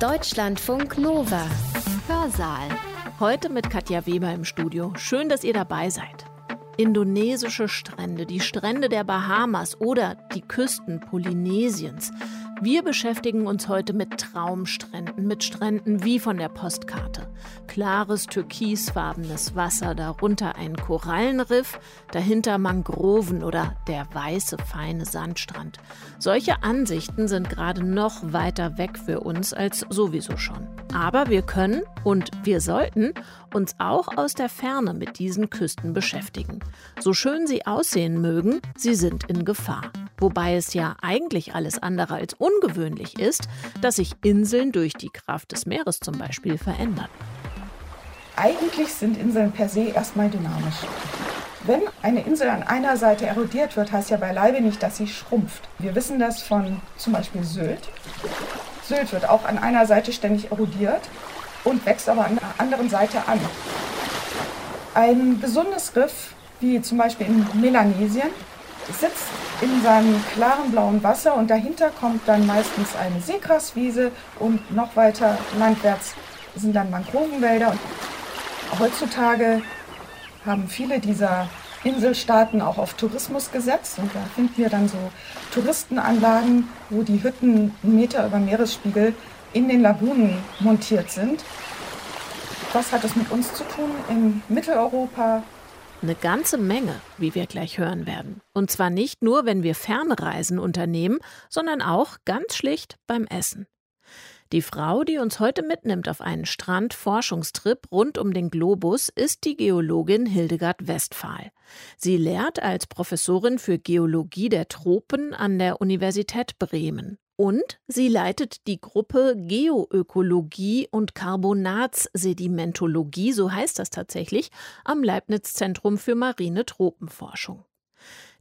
Deutschlandfunk Nova. Hörsaal. Heute mit Katja Weber im Studio. Schön, dass ihr dabei seid. Indonesische Strände, die Strände der Bahamas oder die Küsten Polynesiens. Wir beschäftigen uns heute mit Traumstränden, mit Stränden wie von der Postkarte. Klares türkisfarbenes Wasser, darunter ein Korallenriff, dahinter Mangroven oder der weiße feine Sandstrand. Solche Ansichten sind gerade noch weiter weg für uns als sowieso schon. Aber wir können und wir sollten uns auch aus der Ferne mit diesen Küsten beschäftigen. So schön sie aussehen mögen, sie sind in Gefahr. Wobei es ja eigentlich alles andere als ungewöhnlich ist, dass sich Inseln durch die Kraft des Meeres zum Beispiel verändern. Eigentlich sind Inseln per se erstmal dynamisch. Wenn eine Insel an einer Seite erodiert wird, heißt ja beileibe nicht, dass sie schrumpft. Wir wissen das von zum Beispiel Sylt. Sylt wird auch an einer Seite ständig erodiert und wächst aber an der anderen Seite an. Ein gesundes Riff, wie zum Beispiel in Melanesien, sitzt in seinem klaren blauen Wasser und dahinter kommt dann meistens eine Seegraswiese und noch weiter landwärts sind dann Mangrovenwälder. Und heutzutage haben viele dieser Inselstaaten auch auf Tourismus gesetzt und da finden wir dann so Touristenanlagen, wo die Hütten einen Meter über Meeresspiegel in den Lagunen montiert sind. Was hat das mit uns zu tun? In Mitteleuropa eine ganze Menge, wie wir gleich hören werden. Und zwar nicht nur, wenn wir Fernreisen unternehmen, sondern auch ganz schlicht beim Essen. Die Frau, die uns heute mitnimmt auf einen Strandforschungstrip rund um den Globus, ist die Geologin Hildegard Westphal. Sie lehrt als Professorin für Geologie der Tropen an der Universität Bremen. Und sie leitet die Gruppe Geoökologie und Carbonatssedimentologie, so heißt das tatsächlich, am Leibniz Zentrum für marine Tropenforschung.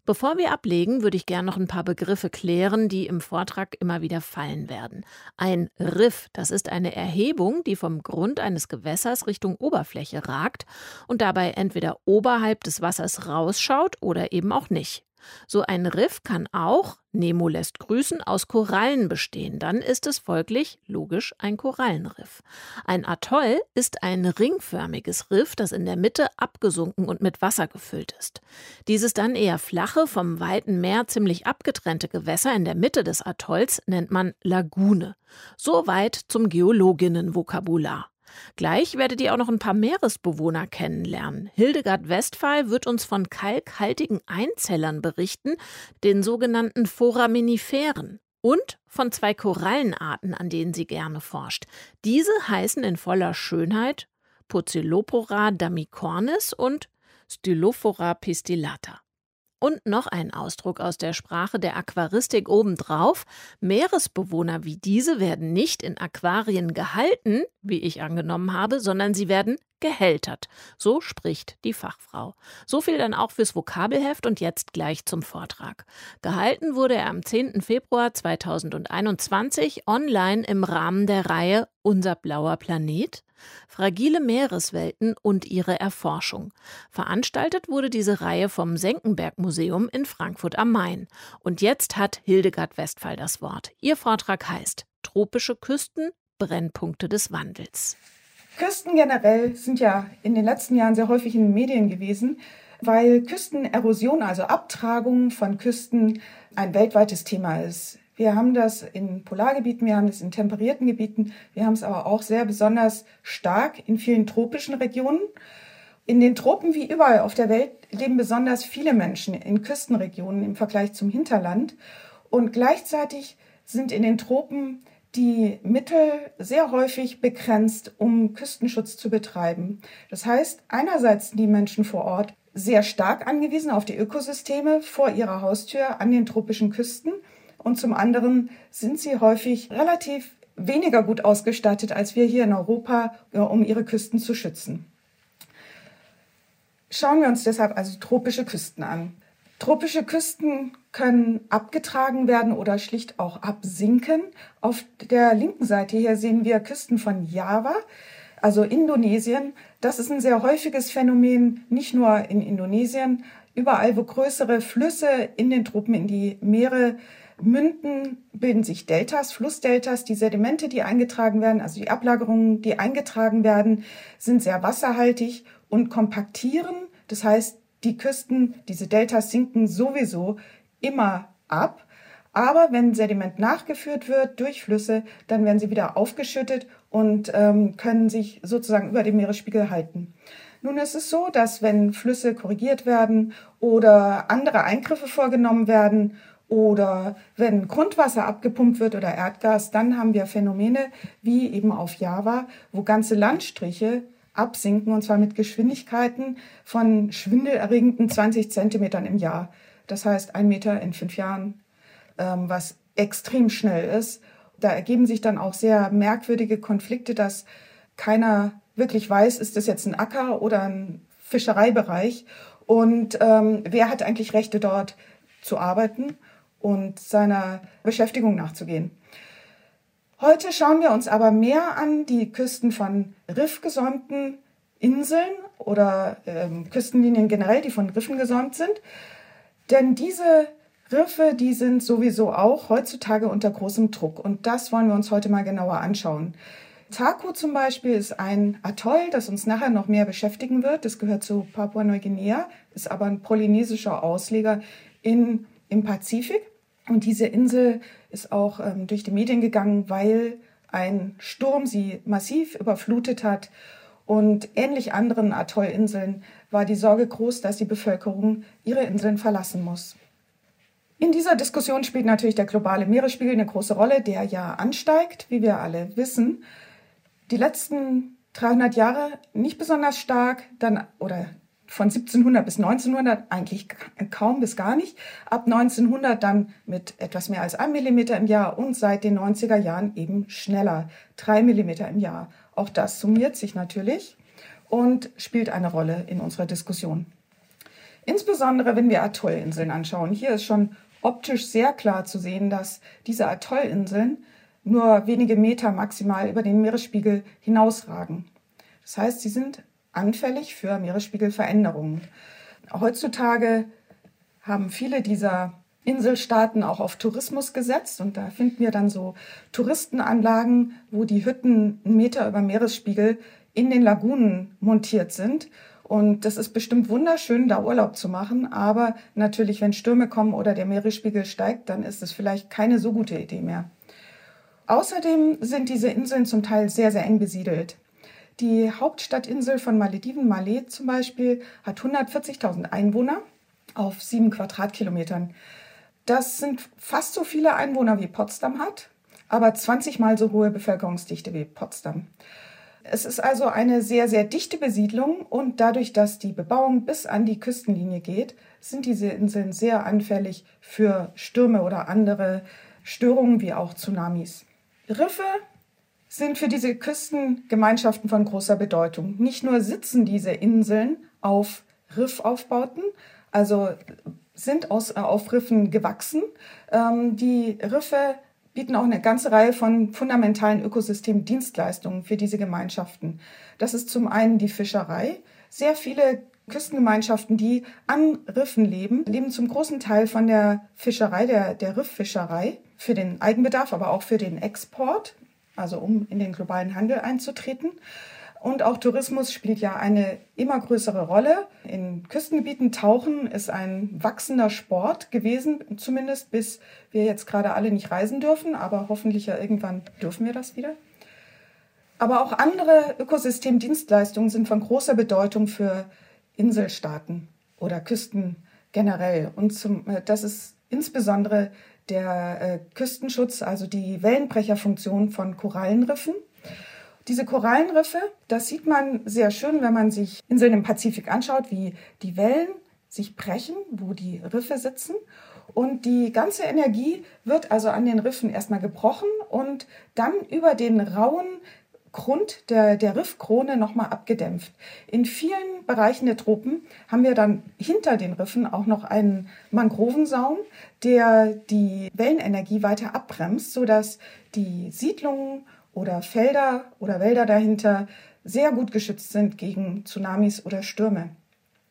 Bevor wir ablegen, würde ich gerne noch ein paar Begriffe klären, die im Vortrag immer wieder fallen werden. Ein Riff, das ist eine Erhebung, die vom Grund eines Gewässers Richtung Oberfläche ragt und dabei entweder oberhalb des Wassers rausschaut oder eben auch nicht. So ein Riff kann auch, Nemo lässt grüßen, aus Korallen bestehen. Dann ist es folglich logisch ein Korallenriff. Ein Atoll ist ein ringförmiges Riff, das in der Mitte abgesunken und mit Wasser gefüllt ist. Dieses dann eher flache, vom weiten Meer ziemlich abgetrennte Gewässer in der Mitte des Atolls nennt man Lagune. Soweit zum Geologinnenvokabular. Gleich werdet ihr auch noch ein paar Meeresbewohner kennenlernen. Hildegard Westphal wird uns von kalkhaltigen Einzellern berichten, den sogenannten Foraminiferen. Und von zwei Korallenarten, an denen sie gerne forscht. Diese heißen in voller Schönheit Pucellopora damicornis und Stylophora pistillata. Und noch ein Ausdruck aus der Sprache der Aquaristik obendrauf. Meeresbewohner wie diese werden nicht in Aquarien gehalten, wie ich angenommen habe, sondern sie werden gehältert. So spricht die Fachfrau. So viel dann auch fürs Vokabelheft und jetzt gleich zum Vortrag. Gehalten wurde er am 10. Februar 2021 online im Rahmen der Reihe Unser blauer Planet Fragile Meereswelten und ihre Erforschung. Veranstaltet wurde diese Reihe vom Senckenberg Museum in Frankfurt am Main. Und jetzt hat Hildegard Westphal das Wort. Ihr Vortrag heißt Tropische Küsten, Brennpunkte des Wandels. Küsten generell sind ja in den letzten Jahren sehr häufig in den Medien gewesen, weil Küstenerosion, also Abtragung von Küsten, ein weltweites Thema ist. Wir haben das in Polargebieten, wir haben das in temperierten Gebieten, wir haben es aber auch sehr besonders stark in vielen tropischen Regionen. In den Tropen wie überall auf der Welt leben besonders viele Menschen in Küstenregionen im Vergleich zum Hinterland. Und gleichzeitig sind in den Tropen die Mittel sehr häufig begrenzt, um Küstenschutz zu betreiben. Das heißt, einerseits die Menschen vor Ort sehr stark angewiesen auf die Ökosysteme vor ihrer Haustür an den tropischen Küsten und zum anderen sind sie häufig relativ weniger gut ausgestattet als wir hier in Europa, um ihre Küsten zu schützen. Schauen wir uns deshalb also tropische Küsten an. Tropische Küsten können abgetragen werden oder schlicht auch absinken. Auf der linken Seite hier sehen wir Küsten von Java, also Indonesien. Das ist ein sehr häufiges Phänomen, nicht nur in Indonesien. Überall, wo größere Flüsse in den Tropen in die Meere münden, bilden sich Deltas, Flussdeltas. Die Sedimente, die eingetragen werden, also die Ablagerungen, die eingetragen werden, sind sehr wasserhaltig und kompaktieren. Das heißt, die Küsten, diese Deltas sinken sowieso immer ab. Aber wenn Sediment nachgeführt wird durch Flüsse, dann werden sie wieder aufgeschüttet und ähm, können sich sozusagen über dem Meeresspiegel halten. Nun ist es so, dass wenn Flüsse korrigiert werden oder andere Eingriffe vorgenommen werden oder wenn Grundwasser abgepumpt wird oder Erdgas, dann haben wir Phänomene wie eben auf Java, wo ganze Landstriche absinken und zwar mit Geschwindigkeiten von schwindelerregenden 20 Zentimetern im Jahr. Das heißt ein Meter in fünf Jahren, ähm, was extrem schnell ist. Da ergeben sich dann auch sehr merkwürdige Konflikte, dass keiner wirklich weiß, ist das jetzt ein Acker oder ein Fischereibereich und ähm, wer hat eigentlich Rechte dort zu arbeiten und seiner Beschäftigung nachzugehen. Heute schauen wir uns aber mehr an die Küsten von riffgesäumten Inseln oder ähm, Küstenlinien generell, die von Riffen gesäumt sind. Denn diese Riffe, die sind sowieso auch heutzutage unter großem Druck. Und das wollen wir uns heute mal genauer anschauen. Taku zum Beispiel ist ein Atoll, das uns nachher noch mehr beschäftigen wird. Das gehört zu Papua-Neuguinea, ist aber ein polynesischer Ausleger in, im Pazifik. Und diese Insel ist auch ähm, durch die Medien gegangen, weil ein Sturm sie massiv überflutet hat. Und ähnlich anderen Atollinseln war die Sorge groß, dass die Bevölkerung ihre Inseln verlassen muss. In dieser Diskussion spielt natürlich der globale Meeresspiegel eine große Rolle, der ja ansteigt, wie wir alle wissen. Die letzten 300 Jahre nicht besonders stark, dann oder von 1700 bis 1900 eigentlich kaum bis gar nicht. Ab 1900 dann mit etwas mehr als 1 Millimeter im Jahr und seit den 90er Jahren eben schneller, 3 Millimeter im Jahr. Auch das summiert sich natürlich und spielt eine Rolle in unserer Diskussion. Insbesondere wenn wir Atollinseln anschauen. Hier ist schon optisch sehr klar zu sehen, dass diese Atollinseln nur wenige Meter maximal über den Meeresspiegel hinausragen. Das heißt, sie sind anfällig für Meeresspiegelveränderungen. Heutzutage haben viele dieser Inselstaaten auch auf Tourismus gesetzt und da finden wir dann so Touristenanlagen, wo die Hütten einen Meter über Meeresspiegel in den Lagunen montiert sind. Und das ist bestimmt wunderschön, da Urlaub zu machen. Aber natürlich, wenn Stürme kommen oder der Meeresspiegel steigt, dann ist es vielleicht keine so gute Idee mehr. Außerdem sind diese Inseln zum Teil sehr, sehr eng besiedelt. Die Hauptstadtinsel von Malediven, Malé zum Beispiel, hat 140.000 Einwohner auf sieben Quadratkilometern. Das sind fast so viele Einwohner wie Potsdam hat, aber 20 mal so hohe Bevölkerungsdichte wie Potsdam. Es ist also eine sehr, sehr dichte Besiedlung und dadurch, dass die Bebauung bis an die Küstenlinie geht, sind diese Inseln sehr anfällig für Stürme oder andere Störungen wie auch Tsunamis. Riffe sind für diese Küstengemeinschaften von großer Bedeutung. Nicht nur sitzen diese Inseln auf Riffaufbauten, also sind aus, äh, auf Riffen gewachsen. Ähm, die Riffe bieten auch eine ganze Reihe von fundamentalen Ökosystemdienstleistungen für diese Gemeinschaften. Das ist zum einen die Fischerei. Sehr viele Küstengemeinschaften, die an Riffen leben, leben zum großen Teil von der Fischerei, der, der Rifffischerei, für den Eigenbedarf, aber auch für den Export also um in den globalen Handel einzutreten. Und auch Tourismus spielt ja eine immer größere Rolle. In Küstengebieten tauchen ist ein wachsender Sport gewesen, zumindest bis wir jetzt gerade alle nicht reisen dürfen, aber hoffentlich ja irgendwann dürfen wir das wieder. Aber auch andere Ökosystemdienstleistungen sind von großer Bedeutung für Inselstaaten oder Küsten generell. Und zum, äh, das ist insbesondere der äh, Küstenschutz, also die Wellenbrecherfunktion von Korallenriffen. Diese Korallenriffe, das sieht man sehr schön, wenn man sich Inseln im Pazifik anschaut, wie die Wellen sich brechen, wo die Riffe sitzen. Und die ganze Energie wird also an den Riffen erstmal gebrochen und dann über den rauen Grund der, der Riffkrone nochmal abgedämpft. In vielen Bereichen der Tropen haben wir dann hinter den Riffen auch noch einen Mangrovensaum, der die Wellenenergie weiter abbremst, sodass die Siedlungen oder Felder oder Wälder dahinter sehr gut geschützt sind gegen Tsunamis oder Stürme.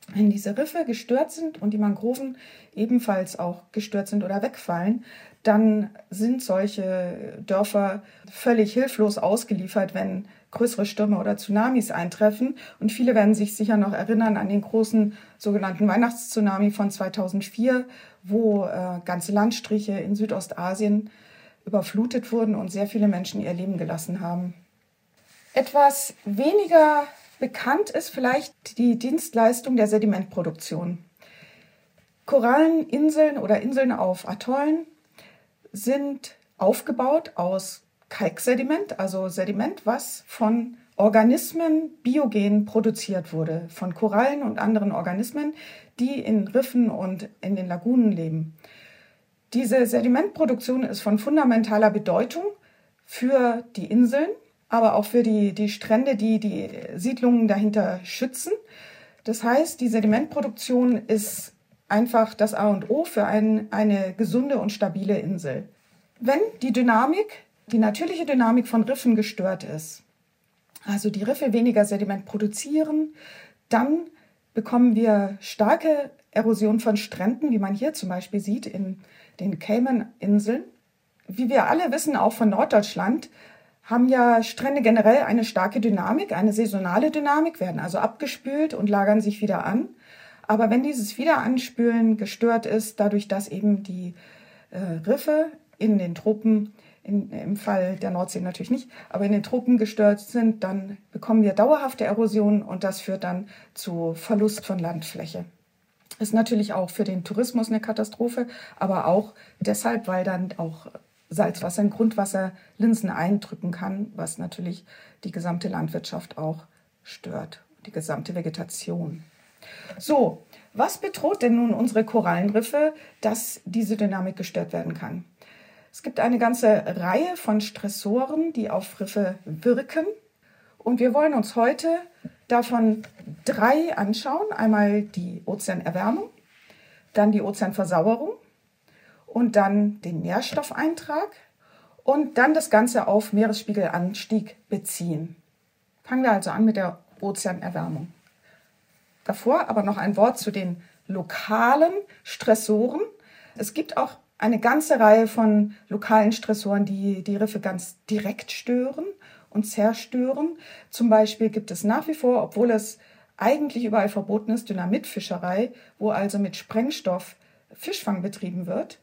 Wenn diese Riffe gestört sind und die Mangroven ebenfalls auch gestört sind oder wegfallen, dann sind solche Dörfer völlig hilflos ausgeliefert, wenn größere Stürme oder Tsunamis eintreffen. Und viele werden sich sicher noch erinnern an den großen sogenannten Weihnachtstsunami von 2004, wo äh, ganze Landstriche in Südostasien überflutet wurden und sehr viele Menschen ihr Leben gelassen haben. Etwas weniger bekannt ist vielleicht die Dienstleistung der Sedimentproduktion. Koralleninseln oder Inseln auf Atollen sind aufgebaut aus Kalksediment, also Sediment, was von Organismen biogen produziert wurde, von Korallen und anderen Organismen, die in Riffen und in den Lagunen leben. Diese Sedimentproduktion ist von fundamentaler Bedeutung für die Inseln, aber auch für die, die Strände, die die Siedlungen dahinter schützen. Das heißt, die Sedimentproduktion ist einfach das A und O für ein, eine gesunde und stabile Insel. Wenn die Dynamik die natürliche Dynamik von Riffen gestört ist, also die Riffe weniger Sediment produzieren, dann bekommen wir starke Erosion von Stränden, wie man hier zum Beispiel sieht in den Cayman-Inseln. Wie wir alle wissen, auch von Norddeutschland, haben ja Strände generell eine starke Dynamik, eine saisonale Dynamik, werden also abgespült und lagern sich wieder an. Aber wenn dieses Wiederanspülen gestört ist, dadurch, dass eben die äh, Riffe in den Tropen in, im Fall der Nordsee natürlich nicht, aber in den Tropen gestört sind, dann bekommen wir dauerhafte Erosion und das führt dann zu Verlust von Landfläche. Ist natürlich auch für den Tourismus eine Katastrophe, aber auch deshalb, weil dann auch Salzwasser in Grundwasserlinsen eindrücken kann, was natürlich die gesamte Landwirtschaft auch stört, die gesamte Vegetation. So, was bedroht denn nun unsere Korallenriffe, dass diese Dynamik gestört werden kann? Es gibt eine ganze Reihe von Stressoren, die auf Riffe wirken. Und wir wollen uns heute davon drei anschauen. Einmal die Ozeanerwärmung, dann die Ozeanversauerung und dann den Nährstoffeintrag und dann das Ganze auf Meeresspiegelanstieg beziehen. Fangen wir also an mit der Ozeanerwärmung. Davor aber noch ein Wort zu den lokalen Stressoren. Es gibt auch eine ganze Reihe von lokalen Stressoren, die die Riffe ganz direkt stören und zerstören. Zum Beispiel gibt es nach wie vor, obwohl es eigentlich überall verboten ist, Dynamitfischerei, wo also mit Sprengstoff Fischfang betrieben wird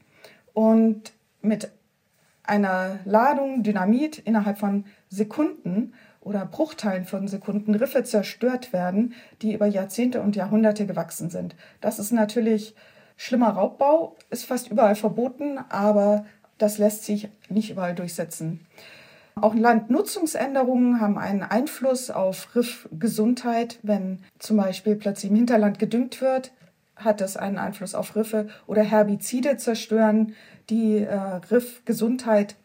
und mit einer Ladung Dynamit innerhalb von Sekunden oder Bruchteilen von Sekunden Riffe zerstört werden, die über Jahrzehnte und Jahrhunderte gewachsen sind. Das ist natürlich Schlimmer Raubbau ist fast überall verboten, aber das lässt sich nicht überall durchsetzen. Auch Landnutzungsänderungen haben einen Einfluss auf Riffgesundheit. Wenn zum Beispiel plötzlich im Hinterland gedüngt wird, hat das einen Einfluss auf Riffe oder Herbizide zerstören die äh, Riffgesundheit.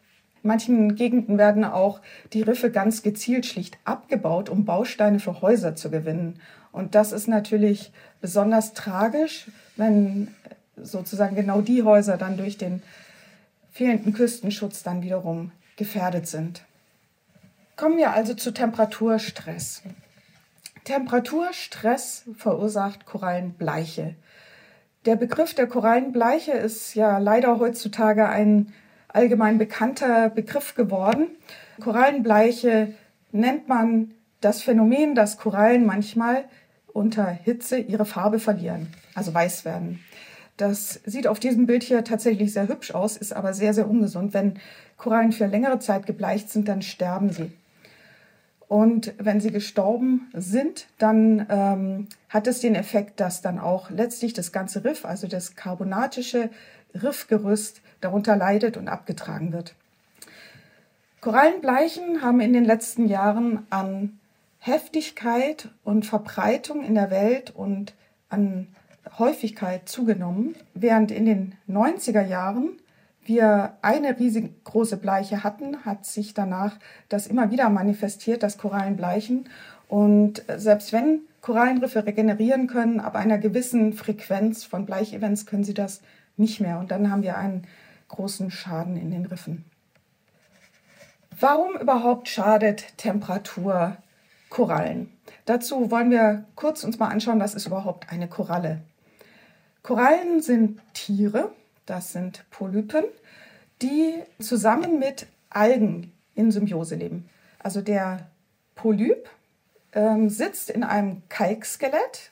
In manchen Gegenden werden auch die Riffe ganz gezielt schlicht abgebaut, um Bausteine für Häuser zu gewinnen. Und das ist natürlich besonders tragisch, wenn sozusagen genau die Häuser dann durch den fehlenden Küstenschutz dann wiederum gefährdet sind. Kommen wir also zu Temperaturstress. Temperaturstress verursacht Korallenbleiche. Der Begriff der Korallenbleiche ist ja leider heutzutage ein allgemein bekannter Begriff geworden. Korallenbleiche nennt man das Phänomen, dass Korallen manchmal unter Hitze ihre Farbe verlieren, also weiß werden. Das sieht auf diesem Bild hier tatsächlich sehr hübsch aus, ist aber sehr, sehr ungesund. Wenn Korallen für längere Zeit gebleicht sind, dann sterben sie. Und wenn sie gestorben sind, dann ähm, hat es den Effekt, dass dann auch letztlich das ganze Riff, also das carbonatische Riffgerüst, darunter leidet und abgetragen wird. Korallenbleichen haben in den letzten Jahren an Heftigkeit und Verbreitung in der Welt und an Häufigkeit zugenommen, während in den 90er Jahren wir eine riesig große Bleiche hatten, hat sich danach das immer wieder manifestiert, das Korallenbleichen. Und selbst wenn Korallenriffe regenerieren können, ab einer gewissen Frequenz von Bleichevents können sie das nicht mehr. Und dann haben wir einen großen Schaden in den Riffen. Warum überhaupt schadet Temperatur Korallen? Dazu wollen wir kurz uns mal anschauen, was ist überhaupt eine Koralle. Korallen sind Tiere, das sind Polypen, die zusammen mit Algen in Symbiose leben. Also der Polyp ähm, sitzt in einem Kalkskelett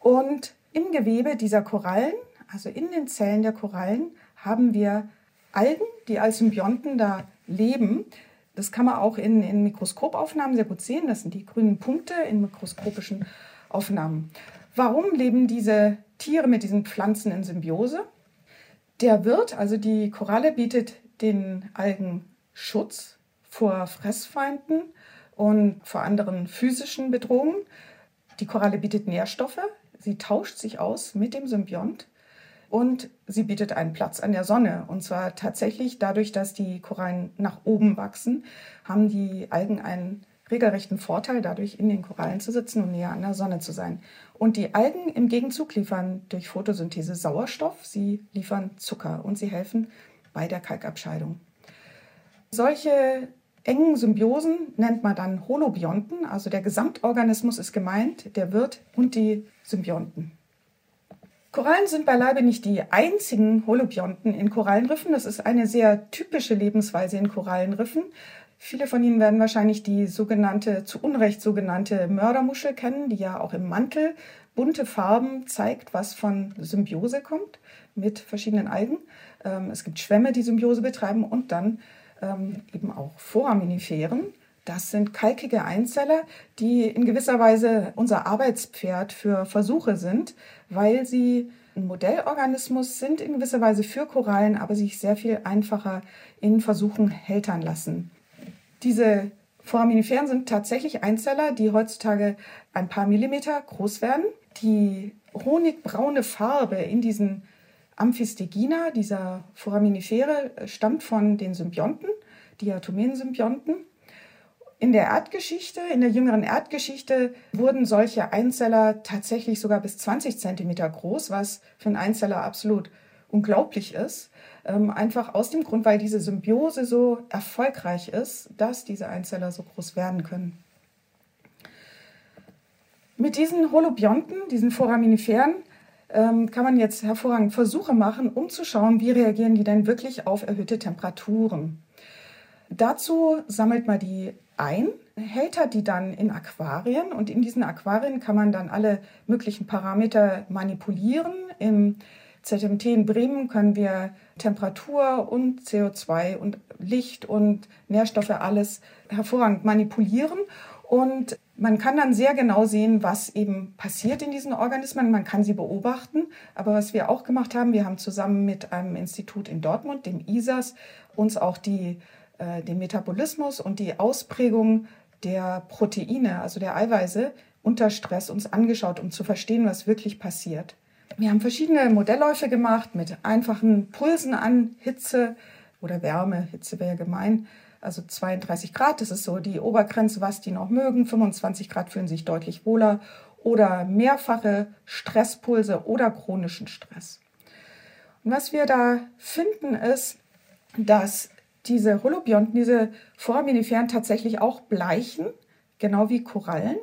und im Gewebe dieser Korallen, also in den Zellen der Korallen, haben wir Algen, die als Symbionten da leben. Das kann man auch in, in Mikroskopaufnahmen sehr gut sehen. Das sind die grünen Punkte in mikroskopischen Aufnahmen. Warum leben diese Tiere mit diesen Pflanzen in Symbiose? Der Wirt, also die Koralle, bietet den Algen Schutz vor Fressfeinden und vor anderen physischen Bedrohungen. Die Koralle bietet Nährstoffe, sie tauscht sich aus mit dem Symbiont und sie bietet einen Platz an der Sonne. Und zwar tatsächlich dadurch, dass die Korallen nach oben wachsen, haben die Algen einen regelrechten Vorteil, dadurch in den Korallen zu sitzen und näher an der Sonne zu sein. Und die Algen im Gegenzug liefern durch Photosynthese Sauerstoff, sie liefern Zucker und sie helfen bei der Kalkabscheidung. Solche engen Symbiosen nennt man dann Holobionten, also der Gesamtorganismus ist gemeint, der Wirt und die Symbionten. Korallen sind beileibe nicht die einzigen Holobionten in Korallenriffen. Das ist eine sehr typische Lebensweise in Korallenriffen. Viele von Ihnen werden wahrscheinlich die sogenannte, zu Unrecht sogenannte Mördermuschel kennen, die ja auch im Mantel bunte Farben zeigt, was von Symbiose kommt mit verschiedenen Algen. Ähm, es gibt Schwämme, die Symbiose betreiben und dann ähm, eben auch Foraminiferen. Das sind kalkige Einzeller, die in gewisser Weise unser Arbeitspferd für Versuche sind, weil sie ein Modellorganismus sind in gewisser Weise für Korallen, aber sich sehr viel einfacher in Versuchen hältern lassen. Diese Foraminiferen sind tatsächlich Einzeller, die heutzutage ein paar Millimeter groß werden. Die honigbraune Farbe in diesen Amphistegina, dieser Foraminifere, stammt von den Symbionten, Diatomeen-Symbionten. In der Erdgeschichte, in der jüngeren Erdgeschichte, wurden solche Einzeller tatsächlich sogar bis 20 Zentimeter groß, was für einen Einzeller absolut unglaublich ist. Ähm, einfach aus dem Grund, weil diese Symbiose so erfolgreich ist, dass diese Einzeller so groß werden können. Mit diesen Holobionten, diesen Foraminiferen, ähm, kann man jetzt hervorragend Versuche machen, um zu schauen, wie reagieren die denn wirklich auf erhöhte Temperaturen. Dazu sammelt man die ein, hält die dann in Aquarien und in diesen Aquarien kann man dann alle möglichen Parameter manipulieren. Im ZMT in Bremen können wir Temperatur und CO2 und Licht und Nährstoffe alles hervorragend manipulieren und man kann dann sehr genau sehen, was eben passiert in diesen Organismen. Man kann sie beobachten. Aber was wir auch gemacht haben, wir haben zusammen mit einem Institut in Dortmund, dem ISAS, uns auch die äh, den Metabolismus und die Ausprägung der Proteine, also der Eiweiße, unter Stress uns angeschaut, um zu verstehen, was wirklich passiert. Wir haben verschiedene Modellläufe gemacht mit einfachen Pulsen an Hitze oder Wärme. Hitze wäre gemein. Also 32 Grad, das ist so die Obergrenze, was die noch mögen. 25 Grad fühlen sich deutlich wohler. Oder mehrfache Stresspulse oder chronischen Stress. Und was wir da finden ist, dass diese Holobionten, diese Foraminiferen tatsächlich auch bleichen, genau wie Korallen.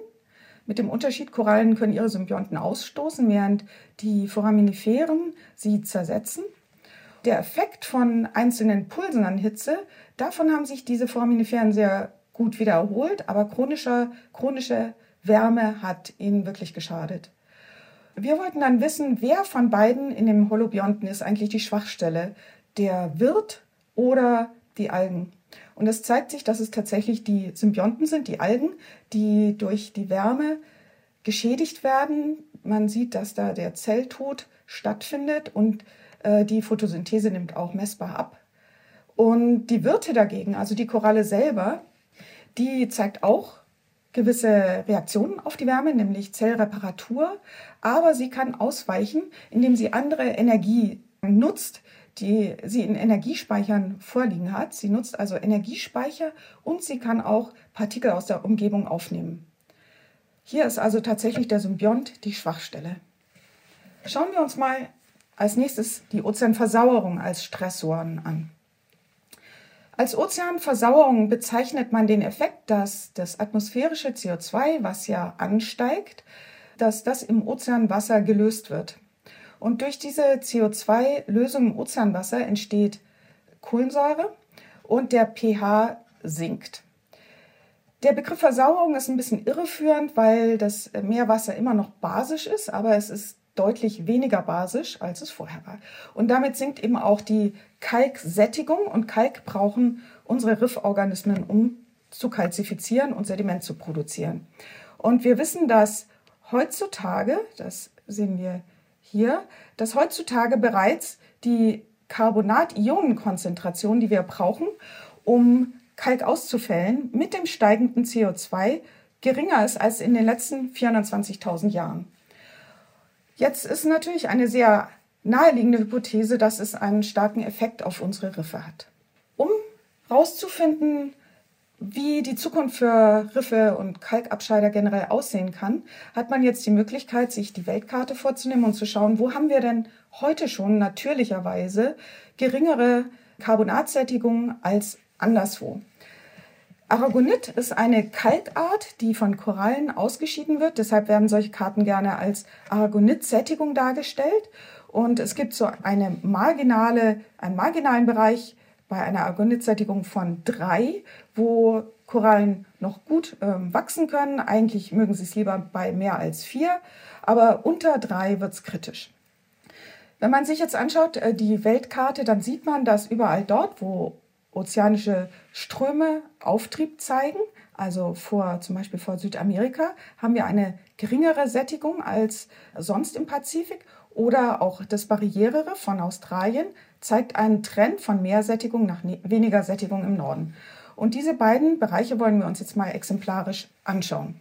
Mit dem Unterschied, Korallen können ihre Symbionten ausstoßen, während die Foraminiferen sie zersetzen. Der Effekt von einzelnen Pulsen an Hitze, davon haben sich diese Foraminiferen sehr gut wieder erholt, aber chronische, chronische Wärme hat ihnen wirklich geschadet. Wir wollten dann wissen, wer von beiden in dem Holobionten ist eigentlich die Schwachstelle, der Wirt oder die Algen. Und es zeigt sich, dass es tatsächlich die Symbionten sind, die Algen, die durch die Wärme geschädigt werden. Man sieht, dass da der Zelltod stattfindet und äh, die Photosynthese nimmt auch messbar ab. Und die Wirte dagegen, also die Koralle selber, die zeigt auch gewisse Reaktionen auf die Wärme, nämlich Zellreparatur, aber sie kann ausweichen, indem sie andere Energie nutzt, die sie in Energiespeichern vorliegen hat. Sie nutzt also Energiespeicher und sie kann auch Partikel aus der Umgebung aufnehmen. Hier ist also tatsächlich der Symbiont die Schwachstelle. Schauen wir uns mal als nächstes die Ozeanversauerung als Stressoren an. Als Ozeanversauerung bezeichnet man den Effekt, dass das atmosphärische CO2, was ja ansteigt, dass das im Ozeanwasser gelöst wird. Und durch diese CO2-Lösung im Ozeanwasser entsteht Kohlensäure und der pH sinkt. Der Begriff Versauerung ist ein bisschen irreführend, weil das Meerwasser immer noch basisch ist, aber es ist deutlich weniger basisch, als es vorher war. Und damit sinkt eben auch die Kalksättigung und Kalk brauchen unsere Rifforganismen, um zu kalzifizieren und Sediment zu produzieren. Und wir wissen, dass heutzutage, das sehen wir hier, dass heutzutage bereits die Carbonat-Ionenkonzentration, die wir brauchen, um Kalk auszufällen, mit dem steigenden CO2 geringer ist als in den letzten 420.000 Jahren. Jetzt ist natürlich eine sehr naheliegende Hypothese, dass es einen starken Effekt auf unsere Riffe hat. Um herauszufinden, wie die Zukunft für Riffe und Kalkabscheider generell aussehen kann, hat man jetzt die Möglichkeit, sich die Weltkarte vorzunehmen und zu schauen, wo haben wir denn heute schon natürlicherweise geringere Carbonatsättigung als anderswo. Aragonit ist eine Kalkart, die von Korallen ausgeschieden wird. Deshalb werden solche Karten gerne als Aragonit-Sättigung dargestellt. Und es gibt so eine marginale, einen marginalen Bereich bei einer Aragonit-Sättigung von drei, wo Korallen noch gut ähm, wachsen können. Eigentlich mögen sie es lieber bei mehr als vier, aber unter drei wird es kritisch. Wenn man sich jetzt anschaut, äh, die Weltkarte, dann sieht man, dass überall dort, wo ozeanische Ströme Auftrieb zeigen, also vor, zum Beispiel vor Südamerika, haben wir eine geringere Sättigung als sonst im Pazifik. Oder auch das Barrierere von Australien zeigt einen Trend von mehr Sättigung nach ne-, weniger Sättigung im Norden. Und diese beiden Bereiche wollen wir uns jetzt mal exemplarisch anschauen.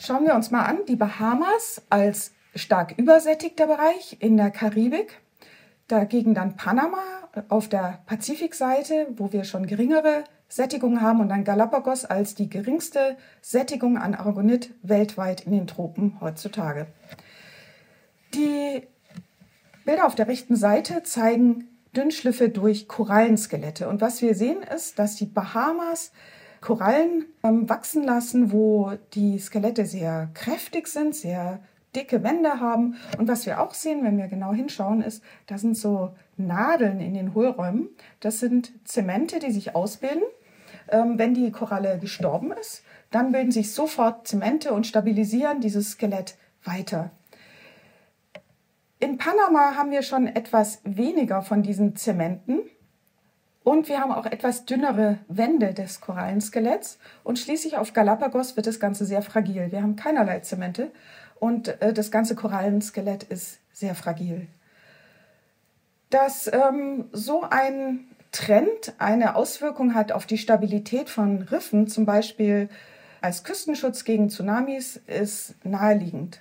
Schauen wir uns mal an, die Bahamas als stark übersättigter Bereich in der Karibik, dagegen dann Panama auf der Pazifikseite, wo wir schon geringere Sättigung haben und dann Galapagos als die geringste Sättigung an Aragonit weltweit in den Tropen heutzutage. Die Bilder auf der rechten Seite zeigen Dünnschliffe durch Korallenskelette. Und was wir sehen ist, dass die Bahamas Korallen ähm, wachsen lassen, wo die Skelette sehr kräftig sind, sehr dicke Wände haben. Und was wir auch sehen, wenn wir genau hinschauen, ist, da sind so Nadeln in den Hohlräumen. Das sind Zemente, die sich ausbilden, ähm, wenn die Koralle gestorben ist. Dann bilden sich sofort Zemente und stabilisieren dieses Skelett weiter. In Panama haben wir schon etwas weniger von diesen Zementen. Und wir haben auch etwas dünnere Wände des Korallenskeletts. Und schließlich auf Galapagos wird das Ganze sehr fragil. Wir haben keinerlei Zemente und äh, das ganze Korallenskelett ist sehr fragil. Dass ähm, so ein Trend eine Auswirkung hat auf die Stabilität von Riffen, zum Beispiel als Küstenschutz gegen Tsunamis, ist naheliegend.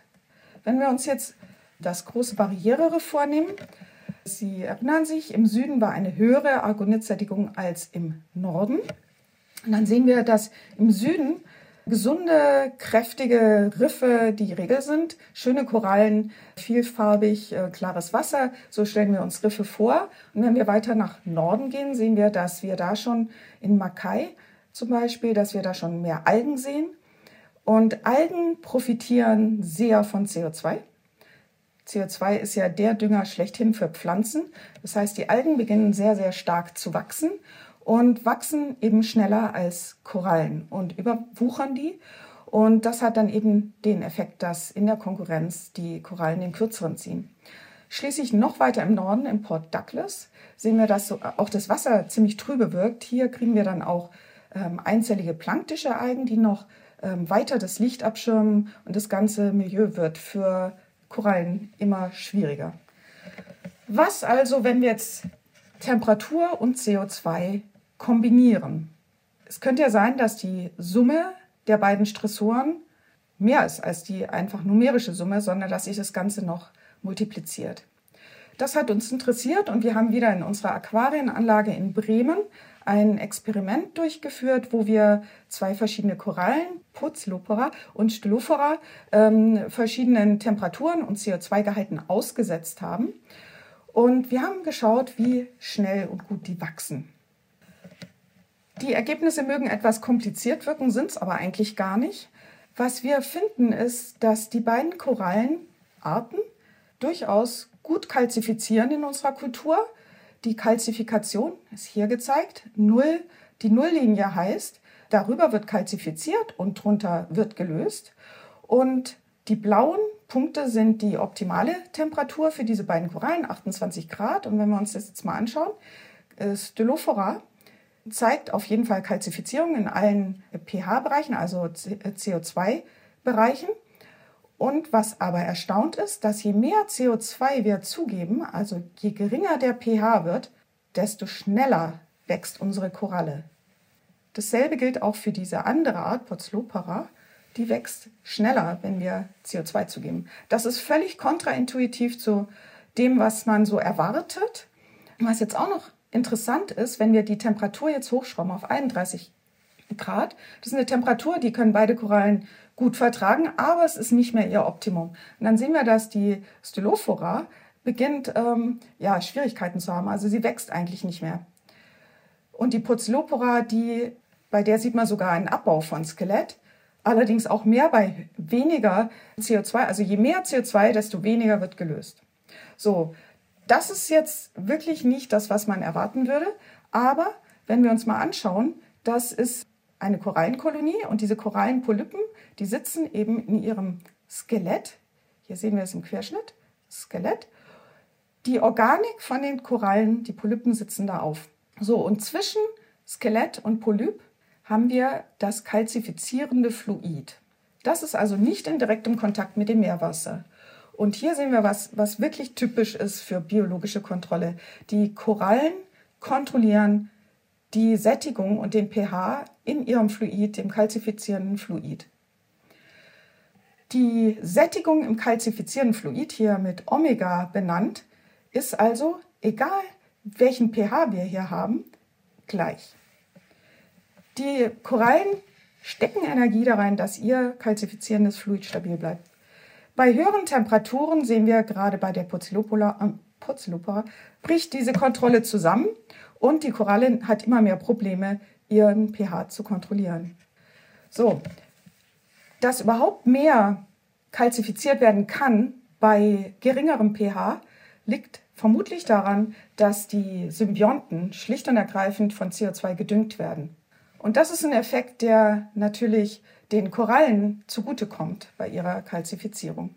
Wenn wir uns jetzt das große Barrierere vornehmen, Sie erinnern sich, im Süden war eine höhere Argonitsättigung als im Norden. Und dann sehen wir, dass im Süden gesunde, kräftige Riffe die Regel sind. Schöne Korallen, vielfarbig, äh, klares Wasser. So stellen wir uns Riffe vor. Und wenn wir weiter nach Norden gehen, sehen wir, dass wir da schon in Makai zum Beispiel, dass wir da schon mehr Algen sehen. Und Algen profitieren sehr von CO2. CO2 ist ja der Dünger schlechthin für Pflanzen. Das heißt, die Algen beginnen sehr, sehr stark zu wachsen und wachsen eben schneller als Korallen und überwuchern die. Und das hat dann eben den Effekt, dass in der Konkurrenz die Korallen den kürzeren ziehen. Schließlich noch weiter im Norden, im Port Douglas, sehen wir, dass so auch das Wasser ziemlich trübe wirkt. Hier kriegen wir dann auch ähm, einzellige planktische Algen, die noch ähm, weiter das Licht abschirmen und das ganze Milieu wird für Korallen immer schwieriger. Was also, wenn wir jetzt Temperatur und CO2 kombinieren. Es könnte ja sein, dass die Summe der beiden Stressoren mehr ist als die einfach numerische Summe, sondern dass sich das Ganze noch multipliziert. Das hat uns interessiert und wir haben wieder in unserer Aquarienanlage in Bremen ein Experiment durchgeführt, wo wir zwei verschiedene Korallen, Putzlopora und Stylophora, ähm, verschiedenen Temperaturen und CO2-Gehalten ausgesetzt haben. Und wir haben geschaut, wie schnell und gut die wachsen. Die Ergebnisse mögen etwas kompliziert wirken, sind es aber eigentlich gar nicht. Was wir finden, ist, dass die beiden Korallenarten durchaus gut kalzifizieren in unserer Kultur. Die Kalzifikation ist hier gezeigt. Null, die Nulllinie heißt, darüber wird kalzifiziert und drunter wird gelöst. Und die blauen Punkte sind die optimale Temperatur für diese beiden Korallen, 28 Grad. Und wenn wir uns das jetzt mal anschauen, äh, Stylophora zeigt auf jeden Fall Kalzifizierung in allen pH-Bereichen, also CO2-Bereichen. Und was aber erstaunt ist, dass je mehr CO2 wir zugeben, also je geringer der pH wird, desto schneller wächst unsere Koralle. Dasselbe gilt auch für diese andere Art, Potzlopara. Die wächst schneller, wenn wir CO2 zugeben. Das ist völlig kontraintuitiv zu dem, was man so erwartet. Was jetzt auch noch interessant ist, wenn wir die Temperatur jetzt hochschrauben auf 31 Grad, das ist eine Temperatur, die können beide Korallen gut vertragen, aber es ist nicht mehr ihr Optimum. Und dann sehen wir, dass die Stylophora beginnt, ähm, ja, Schwierigkeiten zu haben. Also sie wächst eigentlich nicht mehr. Und die Putzlopora, die, bei der sieht man sogar einen Abbau von Skelett, allerdings auch mehr bei weniger CO2. Also je mehr CO2, desto weniger wird gelöst. So, das ist jetzt wirklich nicht das, was man erwarten würde. Aber wenn wir uns mal anschauen, das ist eine Korallenkolonie und diese Korallenpolypen, die sitzen eben in ihrem Skelett. Hier sehen wir es im Querschnitt, Skelett. Die Organik von den Korallen, die Polypen sitzen da auf. So, und zwischen Skelett und Polyp haben wir das kalzifizierende Fluid. Das ist also nicht in direktem Kontakt mit dem Meerwasser. Und hier sehen wir was, was wirklich typisch ist für biologische Kontrolle. Die Korallen kontrollieren die Sättigung und den pH in ihrem Fluid, dem kalzifizierenden Fluid. Die Sättigung im kalzifizierenden Fluid, hier mit Omega benannt, ist also, egal welchen pH wir hier haben, gleich. Die Korallen stecken Energie da rein, dass ihr kalzifizierendes Fluid stabil bleibt. Bei höheren Temperaturen sehen wir gerade bei der Porzilopora, äh, bricht diese Kontrolle zusammen und die Koralle hat immer mehr Probleme, ihren pH zu kontrollieren. So, dass überhaupt mehr kalzifiziert werden kann bei geringerem pH, liegt vermutlich daran, dass die Symbionten schlicht und ergreifend von CO2 gedüngt werden. Und das ist ein Effekt, der natürlich den Korallen zugutekommt bei ihrer Kalzifizierung.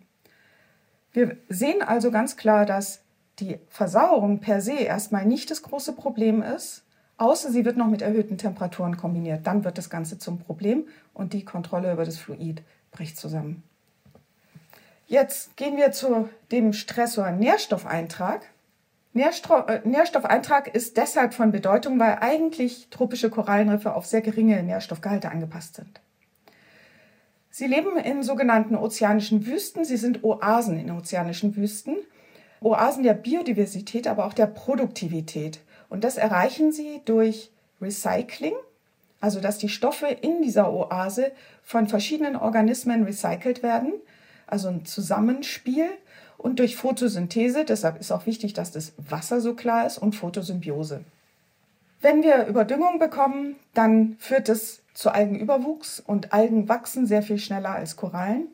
Wir sehen also ganz klar, dass die Versauerung per se erstmal nicht das große Problem ist, außer sie wird noch mit erhöhten Temperaturen kombiniert. Dann wird das Ganze zum Problem und die Kontrolle über das Fluid bricht zusammen. Jetzt gehen wir zu dem Stressor Nährstoffeintrag. Äh, Nährstoffeintrag ist deshalb von Bedeutung, weil eigentlich tropische Korallenriffe auf sehr geringe Nährstoffgehalte angepasst sind. Sie leben in sogenannten ozeanischen Wüsten. Sie sind Oasen in ozeanischen Wüsten. Oasen der Biodiversität, aber auch der Produktivität. Und das erreichen sie durch Recycling, also dass die Stoffe in dieser Oase von verschiedenen Organismen recycelt werden, also ein Zusammenspiel und durch Photosynthese, deshalb ist auch wichtig, dass das Wasser so klar ist und Photosymbiose. Wenn wir Überdüngung bekommen, dann führt es zu Algenüberwuchs und Algen wachsen sehr viel schneller als Korallen.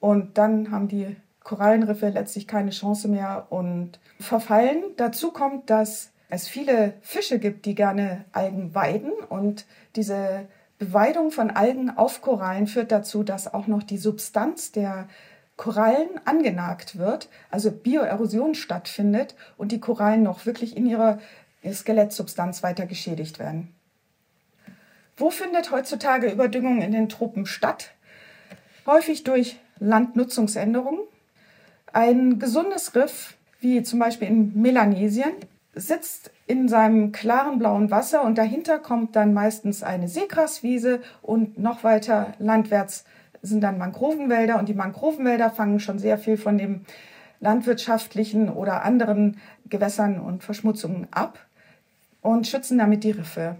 Und dann haben die Korallenriffe letztlich keine Chance mehr und verfallen. Dazu kommt, dass es viele Fische gibt, die gerne Algen weiden und diese Beweidung von Algen auf Korallen führt dazu, dass auch noch die Substanz der Korallen angenagt wird, also Bioerosion stattfindet und die Korallen noch wirklich in ihrer Skelettsubstanz weiter geschädigt werden. Wo findet heutzutage Überdüngung in den Tropen statt? Häufig durch Landnutzungsänderungen. Ein gesundes Riff, wie zum Beispiel in Melanesien, sitzt in seinem klaren blauen Wasser und dahinter kommt dann meistens eine Seegraswiese und noch weiter landwärts sind dann Mangrovenwälder und die Mangrovenwälder fangen schon sehr viel von dem landwirtschaftlichen oder anderen Gewässern und Verschmutzungen ab und schützen damit die Riffe.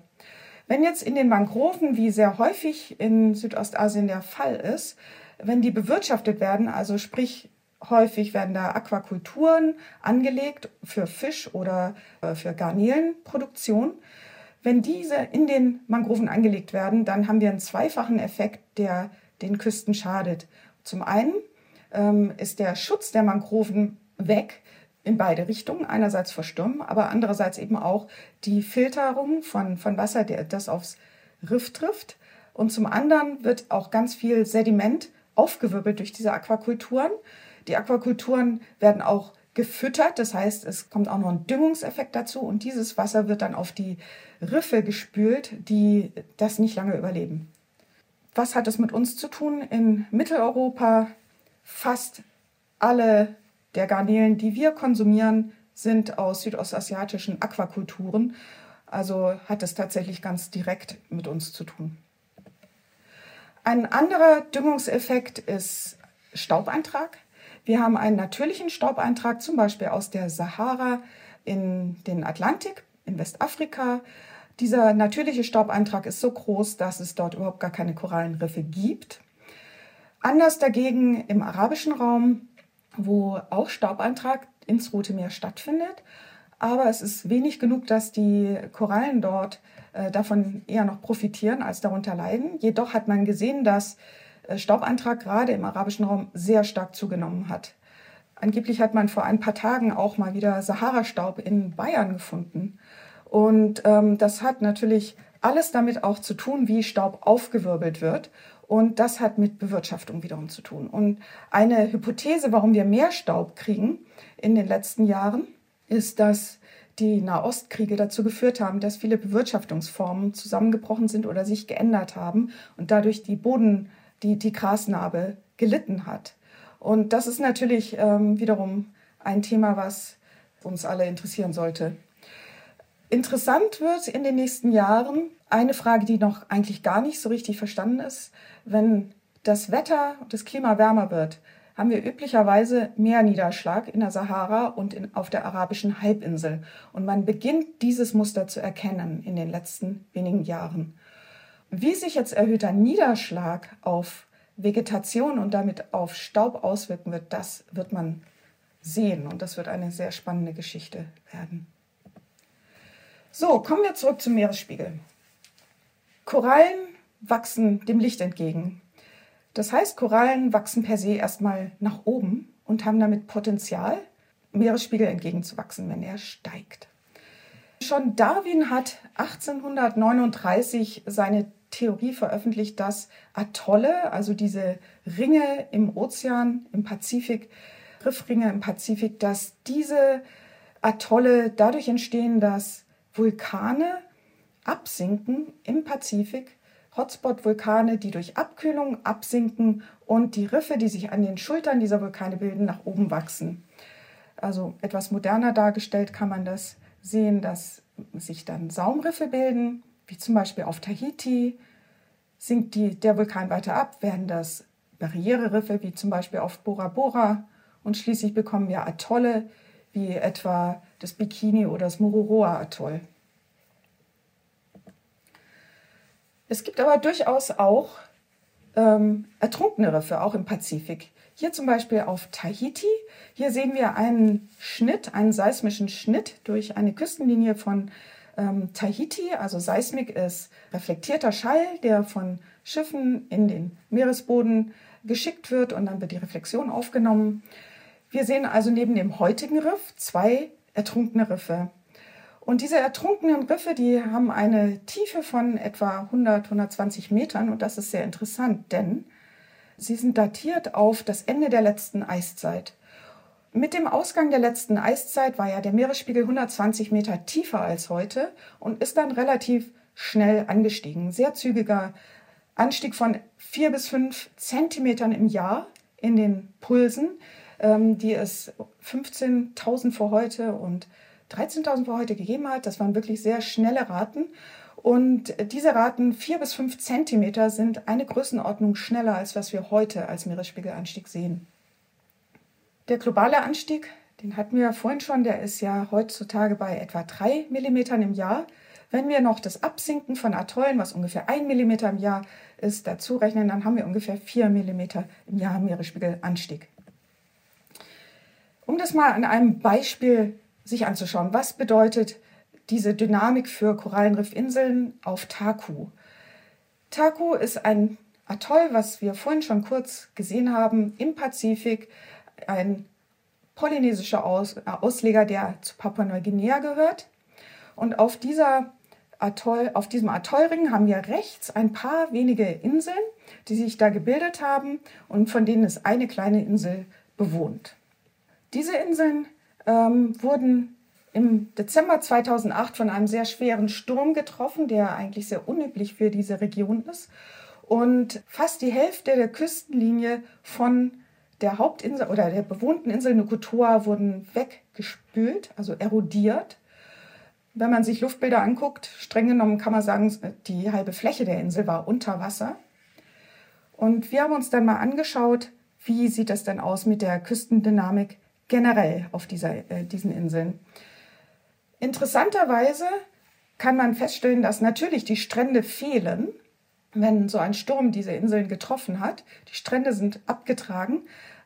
Wenn jetzt in den Mangroven, wie sehr häufig in Südostasien der Fall ist, wenn die bewirtschaftet werden, also sprich häufig werden da Aquakulturen angelegt für Fisch oder äh, für Garnelenproduktion, Wenn diese in den Mangroven angelegt werden, dann haben wir einen zweifachen Effekt, der den Küsten schadet. Zum einen ähm, ist der Schutz der Mangroven weg in beide Richtungen. Einerseits vor Stürmen, aber andererseits eben auch die Filterung von, von Wasser, der, das aufs Riff trifft. Und zum anderen wird auch ganz viel Sediment aufgewirbelt durch diese Aquakulturen. Die Aquakulturen werden auch gefüttert, das heißt, es kommt auch noch ein Düngungseffekt dazu und dieses Wasser wird dann auf die Riffe gespült, die das nicht lange überleben. Was hat es mit uns zu tun? In Mitteleuropa fast alle der Garnelen, die wir konsumieren, sind aus südostasiatischen Aquakulturen. Also hat es tatsächlich ganz direkt mit uns zu tun. Ein anderer Düngungseffekt ist Staubeintrag. Wir haben einen natürlichen Staubeintrag, zum Beispiel aus der Sahara in den Atlantik, in Westafrika. Dieser natürliche Staubeintrag ist so groß, dass es dort überhaupt gar keine Korallenriffe gibt. Anders dagegen im arabischen Raum, wo auch Staubeintrag ins Rote Meer stattfindet. Aber es ist wenig genug, dass die Korallen dort äh, davon eher noch profitieren als darunter leiden. Jedoch hat man gesehen, dass äh, Staubeintrag gerade im arabischen Raum sehr stark zugenommen hat. Angeblich hat man vor ein paar Tagen auch mal wieder Sahara-Staub in Bayern gefunden. Und ähm, das hat natürlich alles damit auch zu tun, wie Staub aufgewirbelt wird. Und das hat mit Bewirtschaftung wiederum zu tun. Und eine Hypothese, warum wir mehr Staub kriegen in den letzten Jahren, ist, dass die Nahostkriege dazu geführt haben, dass viele Bewirtschaftungsformen zusammengebrochen sind oder sich geändert haben und dadurch die Boden, die, die Grasnarbe gelitten hat. Und das ist natürlich ähm, wiederum ein Thema, was uns alle interessieren sollte. Interessant wird in den nächsten Jahren eine Frage, die noch eigentlich gar nicht so richtig verstanden ist. Wenn das Wetter und das Klima wärmer wird, haben wir üblicherweise mehr Niederschlag in der Sahara und in, auf der arabischen Halbinsel. Und man beginnt dieses Muster zu erkennen in den letzten wenigen Jahren. Wie sich jetzt erhöhter Niederschlag auf Vegetation und damit auf Staub auswirken wird, das wird man sehen. Und das wird eine sehr spannende Geschichte werden. So, kommen wir zurück zum Meeresspiegel. Korallen wachsen dem Licht entgegen. Das heißt, Korallen wachsen per se erstmal nach oben und haben damit Potenzial, Meeresspiegel entgegenzuwachsen, wenn er steigt. Schon Darwin hat 1839 seine Theorie veröffentlicht, dass Atolle, also diese Ringe im Ozean, im Pazifik, Riffringe im Pazifik, dass diese Atolle dadurch entstehen, dass Vulkane absinken im Pazifik Hotspot-Vulkane, die durch Abkühlung absinken und die Riffe, die sich an den Schultern dieser Vulkane bilden, nach oben wachsen. Also etwas moderner dargestellt kann man das sehen, dass sich dann Saumriffe bilden, wie zum Beispiel auf Tahiti. Sinkt die, der Vulkan weiter ab, werden das Barriereriffe, wie zum Beispiel auf Bora Bora. Und schließlich bekommen wir Atolle, wie etwa das Bikini oder das Mururoa-Atoll. Es gibt aber durchaus auch ähm, ertrunkene Riffe, auch im Pazifik. Hier zum Beispiel auf Tahiti. Hier sehen wir einen Schnitt, einen seismischen Schnitt durch eine Küstenlinie von ähm, Tahiti. Also Seismik ist reflektierter Schall, der von Schiffen in den Meeresboden geschickt wird und dann wird die Reflexion aufgenommen. Wir sehen also neben dem heutigen Riff zwei ertrunkene Riffe. Und diese ertrunkenen Riffe, die haben eine Tiefe von etwa 100, 120 Metern und das ist sehr interessant, denn sie sind datiert auf das Ende der letzten Eiszeit. Mit dem Ausgang der letzten Eiszeit war ja der Meeresspiegel 120 Meter tiefer als heute und ist dann relativ schnell angestiegen. Sehr zügiger Anstieg von vier bis fünf Zentimetern im Jahr in den Pulsen, die es 15.000 vor heute und 13.000 vor heute gegeben hat. Das waren wirklich sehr schnelle Raten. Und diese Raten, vier bis fünf Zentimeter, sind eine Größenordnung schneller, als was wir heute als Meeresspiegelanstieg sehen. Der globale Anstieg, den hatten wir ja vorhin schon, der ist ja heutzutage bei etwa drei Millimetern im Jahr. Wenn wir noch das Absinken von Atollen, was ungefähr ein Millimeter im Jahr ist, dazu rechnen, dann haben wir ungefähr vier Millimeter im Jahr Meeresspiegelanstieg. Um das mal an einem Beispiel sich anzuschauen, was bedeutet diese Dynamik für Korallenriffinseln auf Taku. Taku ist ein Atoll, was wir vorhin schon kurz gesehen haben, im Pazifik, ein polynesischer Aus Ausleger, der zu Papua-Neuguinea gehört. Und auf, dieser Atoll, auf diesem Atollring haben wir rechts ein paar wenige Inseln, die sich da gebildet haben und von denen ist eine kleine Insel bewohnt. Diese Inseln ähm, wurden im Dezember 2008 von einem sehr schweren Sturm getroffen, der eigentlich sehr unüblich für diese Region ist. Und fast die Hälfte der Küstenlinie von der Hauptinsel oder der bewohnten Insel Nukutua wurden weggespült, also erodiert. Wenn man sich Luftbilder anguckt, streng genommen kann man sagen, die halbe Fläche der Insel war unter Wasser. Und wir haben uns dann mal angeschaut, wie sieht das denn aus mit der Küstendynamik generell auf dieser, äh, diesen Inseln. Interessanterweise kann man feststellen, dass natürlich die Strände fehlen, wenn so ein Sturm diese Inseln getroffen hat. Die Strände sind abgetragen,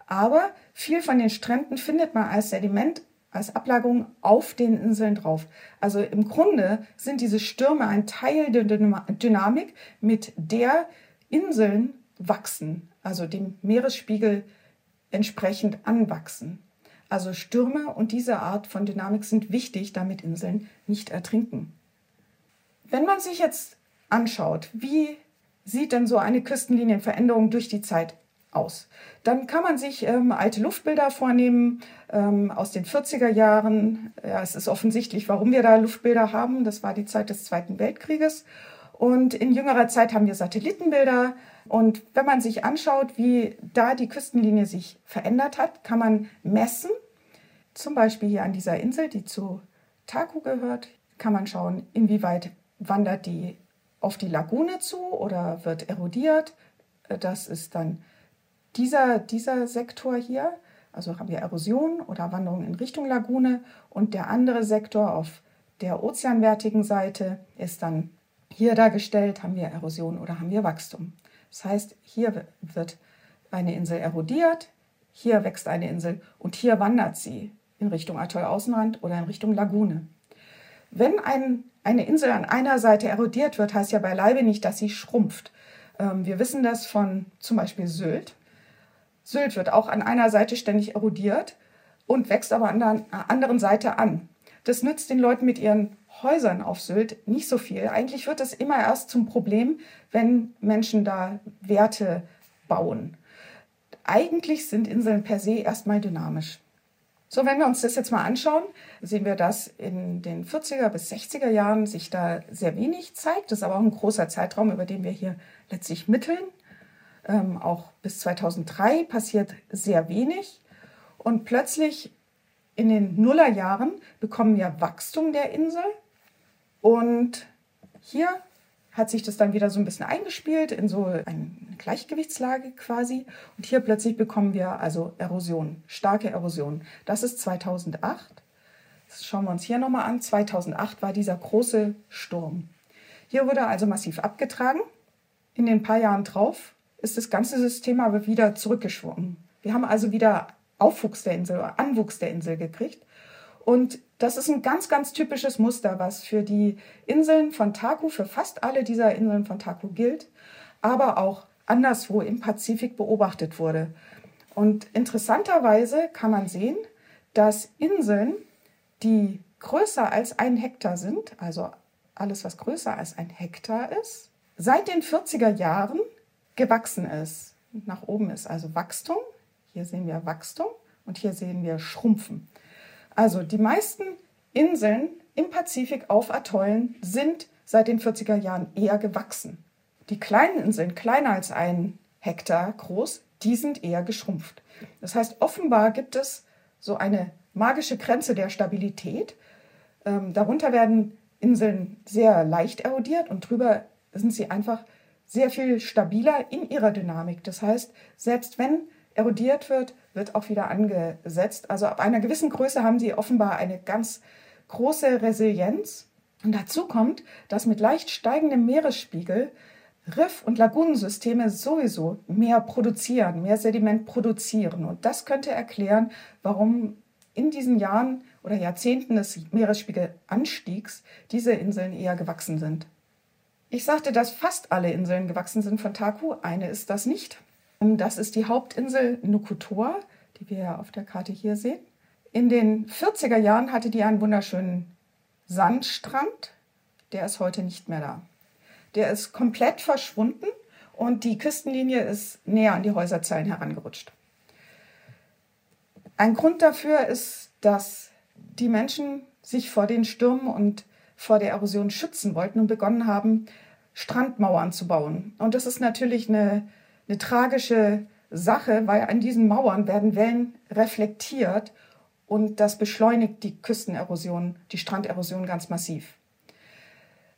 aber viel von den Stränden findet man als Sediment, als Ablagerung auf den Inseln drauf. Also im Grunde sind diese Stürme ein Teil der Dynamik, mit der Inseln wachsen, also dem Meeresspiegel entsprechend anwachsen. Also Stürme und diese Art von Dynamik sind wichtig, damit Inseln nicht ertrinken. Wenn man sich jetzt anschaut, wie sieht denn so eine Küstenlinienveränderung durch die Zeit aus? Dann kann man sich ähm, alte Luftbilder vornehmen ähm, aus den 40er Jahren. Ja, es ist offensichtlich, warum wir da Luftbilder haben. Das war die Zeit des Zweiten Weltkrieges. Und in jüngerer Zeit haben wir Satellitenbilder. Und wenn man sich anschaut, wie da die Küstenlinie sich verändert hat, kann man messen. Zum Beispiel hier an dieser Insel, die zu Taku gehört, kann man schauen, inwieweit wandert die auf die Lagune zu oder wird erodiert. Das ist dann dieser, dieser Sektor hier. Also haben wir Erosion oder Wanderung in Richtung Lagune. Und der andere Sektor auf der ozeanwärtigen Seite ist dann hier dargestellt, haben wir Erosion oder haben wir Wachstum. Das heißt, hier wird eine Insel erodiert, hier wächst eine Insel und hier wandert sie in Richtung Atoll-Außenrand oder in Richtung Lagune. Wenn ein, eine Insel an einer Seite erodiert wird, heißt ja beileibe nicht, dass sie schrumpft. Ähm, wir wissen das von zum Beispiel Sylt. Sylt wird auch an einer Seite ständig erodiert und wächst aber an der anderen Seite an. Das nützt den Leuten mit ihren Häusern auf Sylt nicht so viel. Eigentlich wird es immer erst zum Problem, wenn Menschen da Werte bauen. Eigentlich sind Inseln per se erstmal dynamisch. So, wenn wir uns das jetzt mal anschauen, sehen wir, dass in den 40er bis 60er Jahren sich da sehr wenig zeigt. Das ist aber auch ein großer Zeitraum, über den wir hier letztlich mitteln. Ähm, auch bis 2003 passiert sehr wenig. Und plötzlich in den Nullerjahren bekommen wir Wachstum der Insel. Und hier hat sich das dann wieder so ein bisschen eingespielt in so eine Gleichgewichtslage quasi. Und hier plötzlich bekommen wir also Erosion, starke Erosion. Das ist 2008. Das schauen wir uns hier nochmal an. 2008 war dieser große Sturm. Hier wurde also massiv abgetragen. In den paar Jahren drauf ist das ganze System aber wieder zurückgeschwungen. Wir haben also wieder Aufwuchs der Insel Anwuchs der Insel gekriegt. Und das ist ein ganz, ganz typisches Muster, was für die Inseln von Taku, für fast alle dieser Inseln von Taku gilt, aber auch anderswo im Pazifik beobachtet wurde. Und interessanterweise kann man sehen, dass Inseln, die größer als ein Hektar sind, also alles, was größer als ein Hektar ist, seit den 40er Jahren gewachsen ist. Nach oben ist also Wachstum. Hier sehen wir Wachstum und hier sehen wir Schrumpfen. Also die meisten Inseln im Pazifik auf Atollen sind seit den 40er Jahren eher gewachsen. Die kleinen Inseln, kleiner als ein Hektar groß, die sind eher geschrumpft. Das heißt, offenbar gibt es so eine magische Grenze der Stabilität. Ähm, darunter werden Inseln sehr leicht erodiert und drüber sind sie einfach sehr viel stabiler in ihrer Dynamik. Das heißt, selbst wenn erodiert wird, wird auch wieder angesetzt. Also ab einer gewissen Größe haben sie offenbar eine ganz große Resilienz. Und dazu kommt, dass mit leicht steigendem Meeresspiegel Riff- und Lagunensysteme sowieso mehr produzieren, mehr Sediment produzieren. Und das könnte erklären, warum in diesen Jahren oder Jahrzehnten des Meeresspiegelanstiegs diese Inseln eher gewachsen sind. Ich sagte, dass fast alle Inseln gewachsen sind von Taku. Eine ist das nicht. Das ist die Hauptinsel Nukutoa, die wir ja auf der Karte hier sehen. In den 40er Jahren hatte die einen wunderschönen Sandstrand. Der ist heute nicht mehr da. Der ist komplett verschwunden und die Küstenlinie ist näher an die Häuserzeilen herangerutscht. Ein Grund dafür ist, dass die Menschen sich vor den Stürmen und vor der Erosion schützen wollten und begonnen haben, Strandmauern zu bauen. Und das ist natürlich eine, eine tragische Sache, weil an diesen Mauern werden Wellen reflektiert und das beschleunigt die Küstenerosion, die Stranderosion ganz massiv.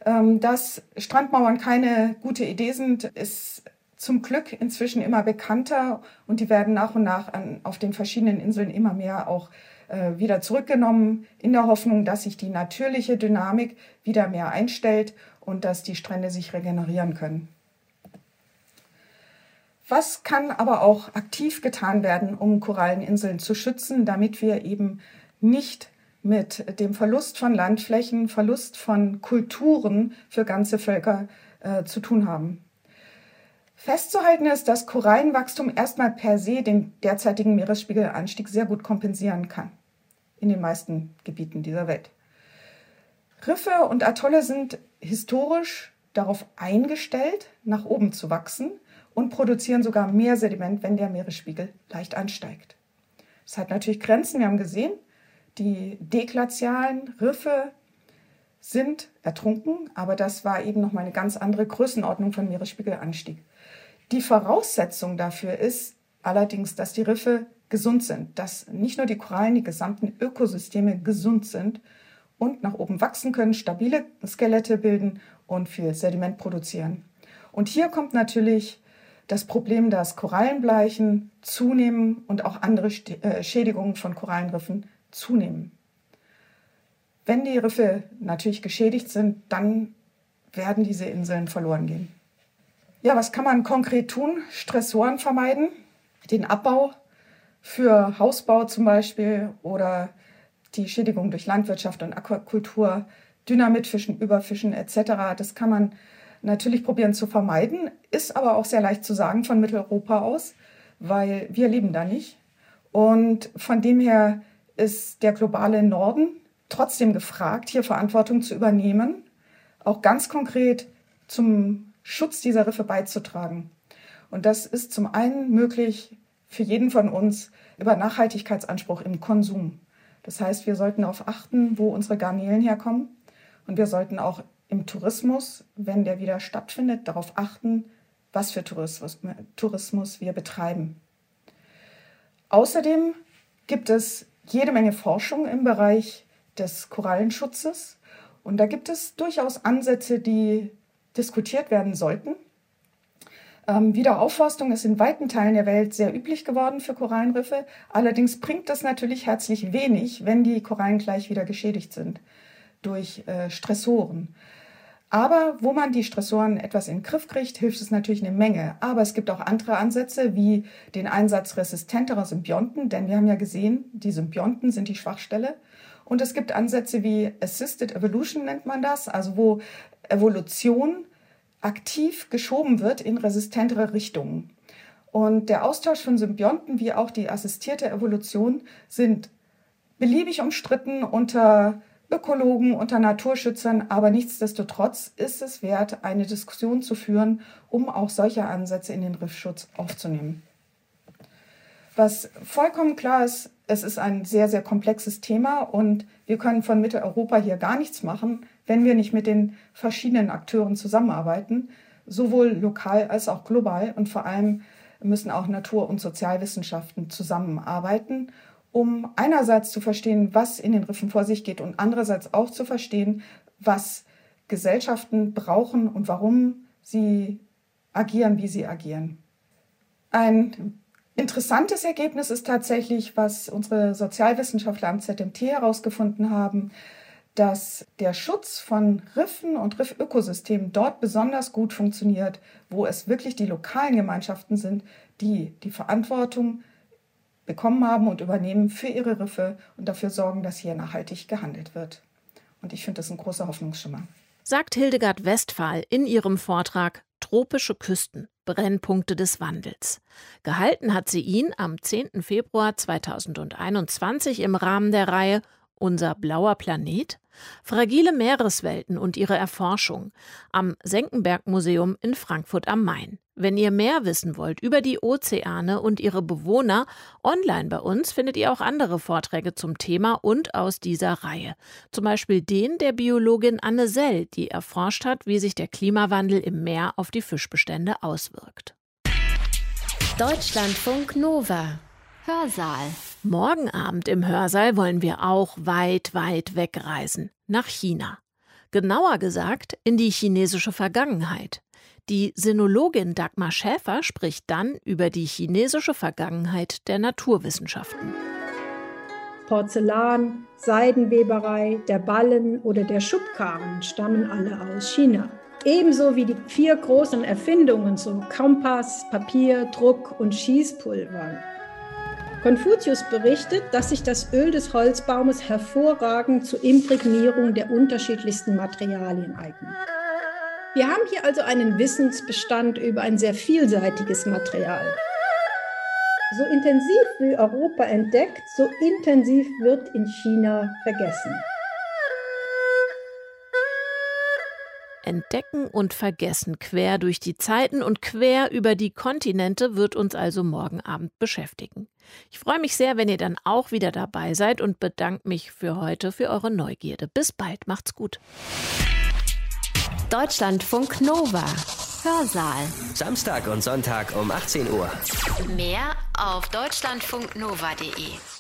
Ähm, dass Strandmauern keine gute Idee sind, ist zum Glück inzwischen immer bekannter und die werden nach und nach an, auf den verschiedenen Inseln immer mehr auch äh, wieder zurückgenommen, in der Hoffnung, dass sich die natürliche Dynamik wieder mehr einstellt und dass die Strände sich regenerieren können. Was kann aber auch aktiv getan werden, um Koralleninseln zu schützen, damit wir eben nicht mit dem Verlust von Landflächen, Verlust von Kulturen für ganze Völker äh, zu tun haben? Festzuhalten ist, dass Korallenwachstum erstmal per se den derzeitigen Meeresspiegelanstieg sehr gut kompensieren kann in den meisten Gebieten dieser Welt. Riffe und Atolle sind historisch darauf eingestellt, nach oben zu wachsen und produzieren sogar mehr Sediment, wenn der Meeresspiegel leicht ansteigt. Das hat natürlich Grenzen. Wir haben gesehen, die deglatialen Riffe sind ertrunken, aber das war eben noch mal eine ganz andere Größenordnung von Meeresspiegelanstieg. Die Voraussetzung dafür ist allerdings, dass die Riffe gesund sind, dass nicht nur die Korallen, die gesamten Ökosysteme gesund sind und nach oben wachsen können, stabile Skelette bilden und viel Sediment produzieren. Und hier kommt natürlich das Problem, dass Korallenbleichen zunehmen und auch andere äh, Schädigungen von Korallenriffen zunehmen. Wenn die Riffe natürlich geschädigt sind, dann werden diese Inseln verloren gehen. Ja, was kann man konkret tun? Stressoren vermeiden, den Abbau für Hausbau zum Beispiel oder die Schädigung durch Landwirtschaft und Aquakultur, Dynamitfischen, Überfischen etc. Das kann man natürlich probieren zu vermeiden, ist aber auch sehr leicht zu sagen von Mitteleuropa aus, weil wir leben da nicht. Und von dem her ist der globale Norden trotzdem gefragt, hier Verantwortung zu übernehmen, auch ganz konkret zum Schutz dieser Riffe beizutragen. Und das ist zum einen möglich für jeden von uns über Nachhaltigkeitsanspruch im Konsum. Das heißt, wir sollten darauf achten, wo unsere Garnelen herkommen. Und wir sollten auch im Tourismus, wenn der wieder stattfindet, darauf achten, was für Tourismus, Tourismus wir betreiben. Außerdem gibt es jede Menge Forschung im Bereich des Korallenschutzes. Und da gibt es durchaus Ansätze, die diskutiert werden sollten. Ähm, Wiederaufforstung ist in weiten Teilen der Welt sehr üblich geworden für Korallenriffe. Allerdings bringt das natürlich herzlich wenig, wenn die Korallen gleich wieder geschädigt sind durch äh, Stressoren. Aber wo man die Stressoren etwas in den Griff kriegt, hilft es natürlich eine Menge. Aber es gibt auch andere Ansätze, wie den Einsatz resistenterer Symbionten, denn wir haben ja gesehen, die Symbionten sind die Schwachstelle. Und es gibt Ansätze wie Assisted Evolution nennt man das, also wo Evolution aktiv geschoben wird in resistentere Richtungen. Und der Austausch von Symbionten wie auch die assistierte Evolution sind beliebig umstritten unter Ökologen, unter Naturschützern, aber nichtsdestotrotz ist es wert, eine Diskussion zu führen, um auch solche Ansätze in den Riffschutz aufzunehmen. Was vollkommen klar ist, es ist ein sehr, sehr komplexes Thema und wir können von Mitteleuropa hier gar nichts machen, wenn wir nicht mit den verschiedenen Akteuren zusammenarbeiten, sowohl lokal als auch global. Und vor allem müssen auch Natur- und Sozialwissenschaften zusammenarbeiten, um einerseits zu verstehen, was in den Riffen vor sich geht und andererseits auch zu verstehen, was Gesellschaften brauchen und warum sie agieren, wie sie agieren. Ein interessantes Ergebnis ist tatsächlich, was unsere Sozialwissenschaftler am ZMT herausgefunden haben, dass der Schutz von Riffen und Riffökosystemen dort besonders gut funktioniert, wo es wirklich die lokalen Gemeinschaften sind, die die Verantwortung bekommen haben und übernehmen für ihre Riffe und dafür sorgen, dass hier nachhaltig gehandelt wird. Und ich finde das ein großer Hoffnungsschimmer. Sagt Hildegard Westphal in ihrem Vortrag Tropische Küsten, Brennpunkte des Wandels. Gehalten hat sie ihn am 10. Februar 2021 im Rahmen der Reihe Unser blauer Planet? Fragile Meereswelten und ihre Erforschung am Senckenberg Museum in Frankfurt am Main. Wenn ihr mehr wissen wollt über die Ozeane und ihre Bewohner, online bei uns findet ihr auch andere Vorträge zum Thema und aus dieser Reihe. Zum Beispiel den der Biologin Anne Sell, die erforscht hat, wie sich der Klimawandel im Meer auf die Fischbestände auswirkt. Deutschlandfunk Nova Hörsaal. Morgen Abend im Hörsaal wollen wir auch weit, weit wegreisen. Nach China. Genauer gesagt in die chinesische Vergangenheit. Die Sinologin Dagmar Schäfer spricht dann über die chinesische Vergangenheit der Naturwissenschaften. Porzellan, Seidenweberei, der Ballen oder der Schubkarren stammen alle aus China. Ebenso wie die vier großen Erfindungen, so Kompass, Papier, Druck und Schießpulver. Konfuzius berichtet, dass sich das Öl des Holzbaumes hervorragend zur Imprägnierung der unterschiedlichsten Materialien eignet. Wir haben hier also einen Wissensbestand über ein sehr vielseitiges Material. So intensiv wie Europa entdeckt, so intensiv wird in China vergessen. Entdecken und Vergessen quer durch die Zeiten und quer über die Kontinente wird uns also morgen Abend beschäftigen. Ich freue mich sehr, wenn ihr dann auch wieder dabei seid und bedanke mich für heute für eure Neugierde. Bis bald, macht's gut. Deutschlandfunk Nova. Hörsaal. Samstag und Sonntag um 18 Uhr. Mehr auf deutschlandfunknova.de.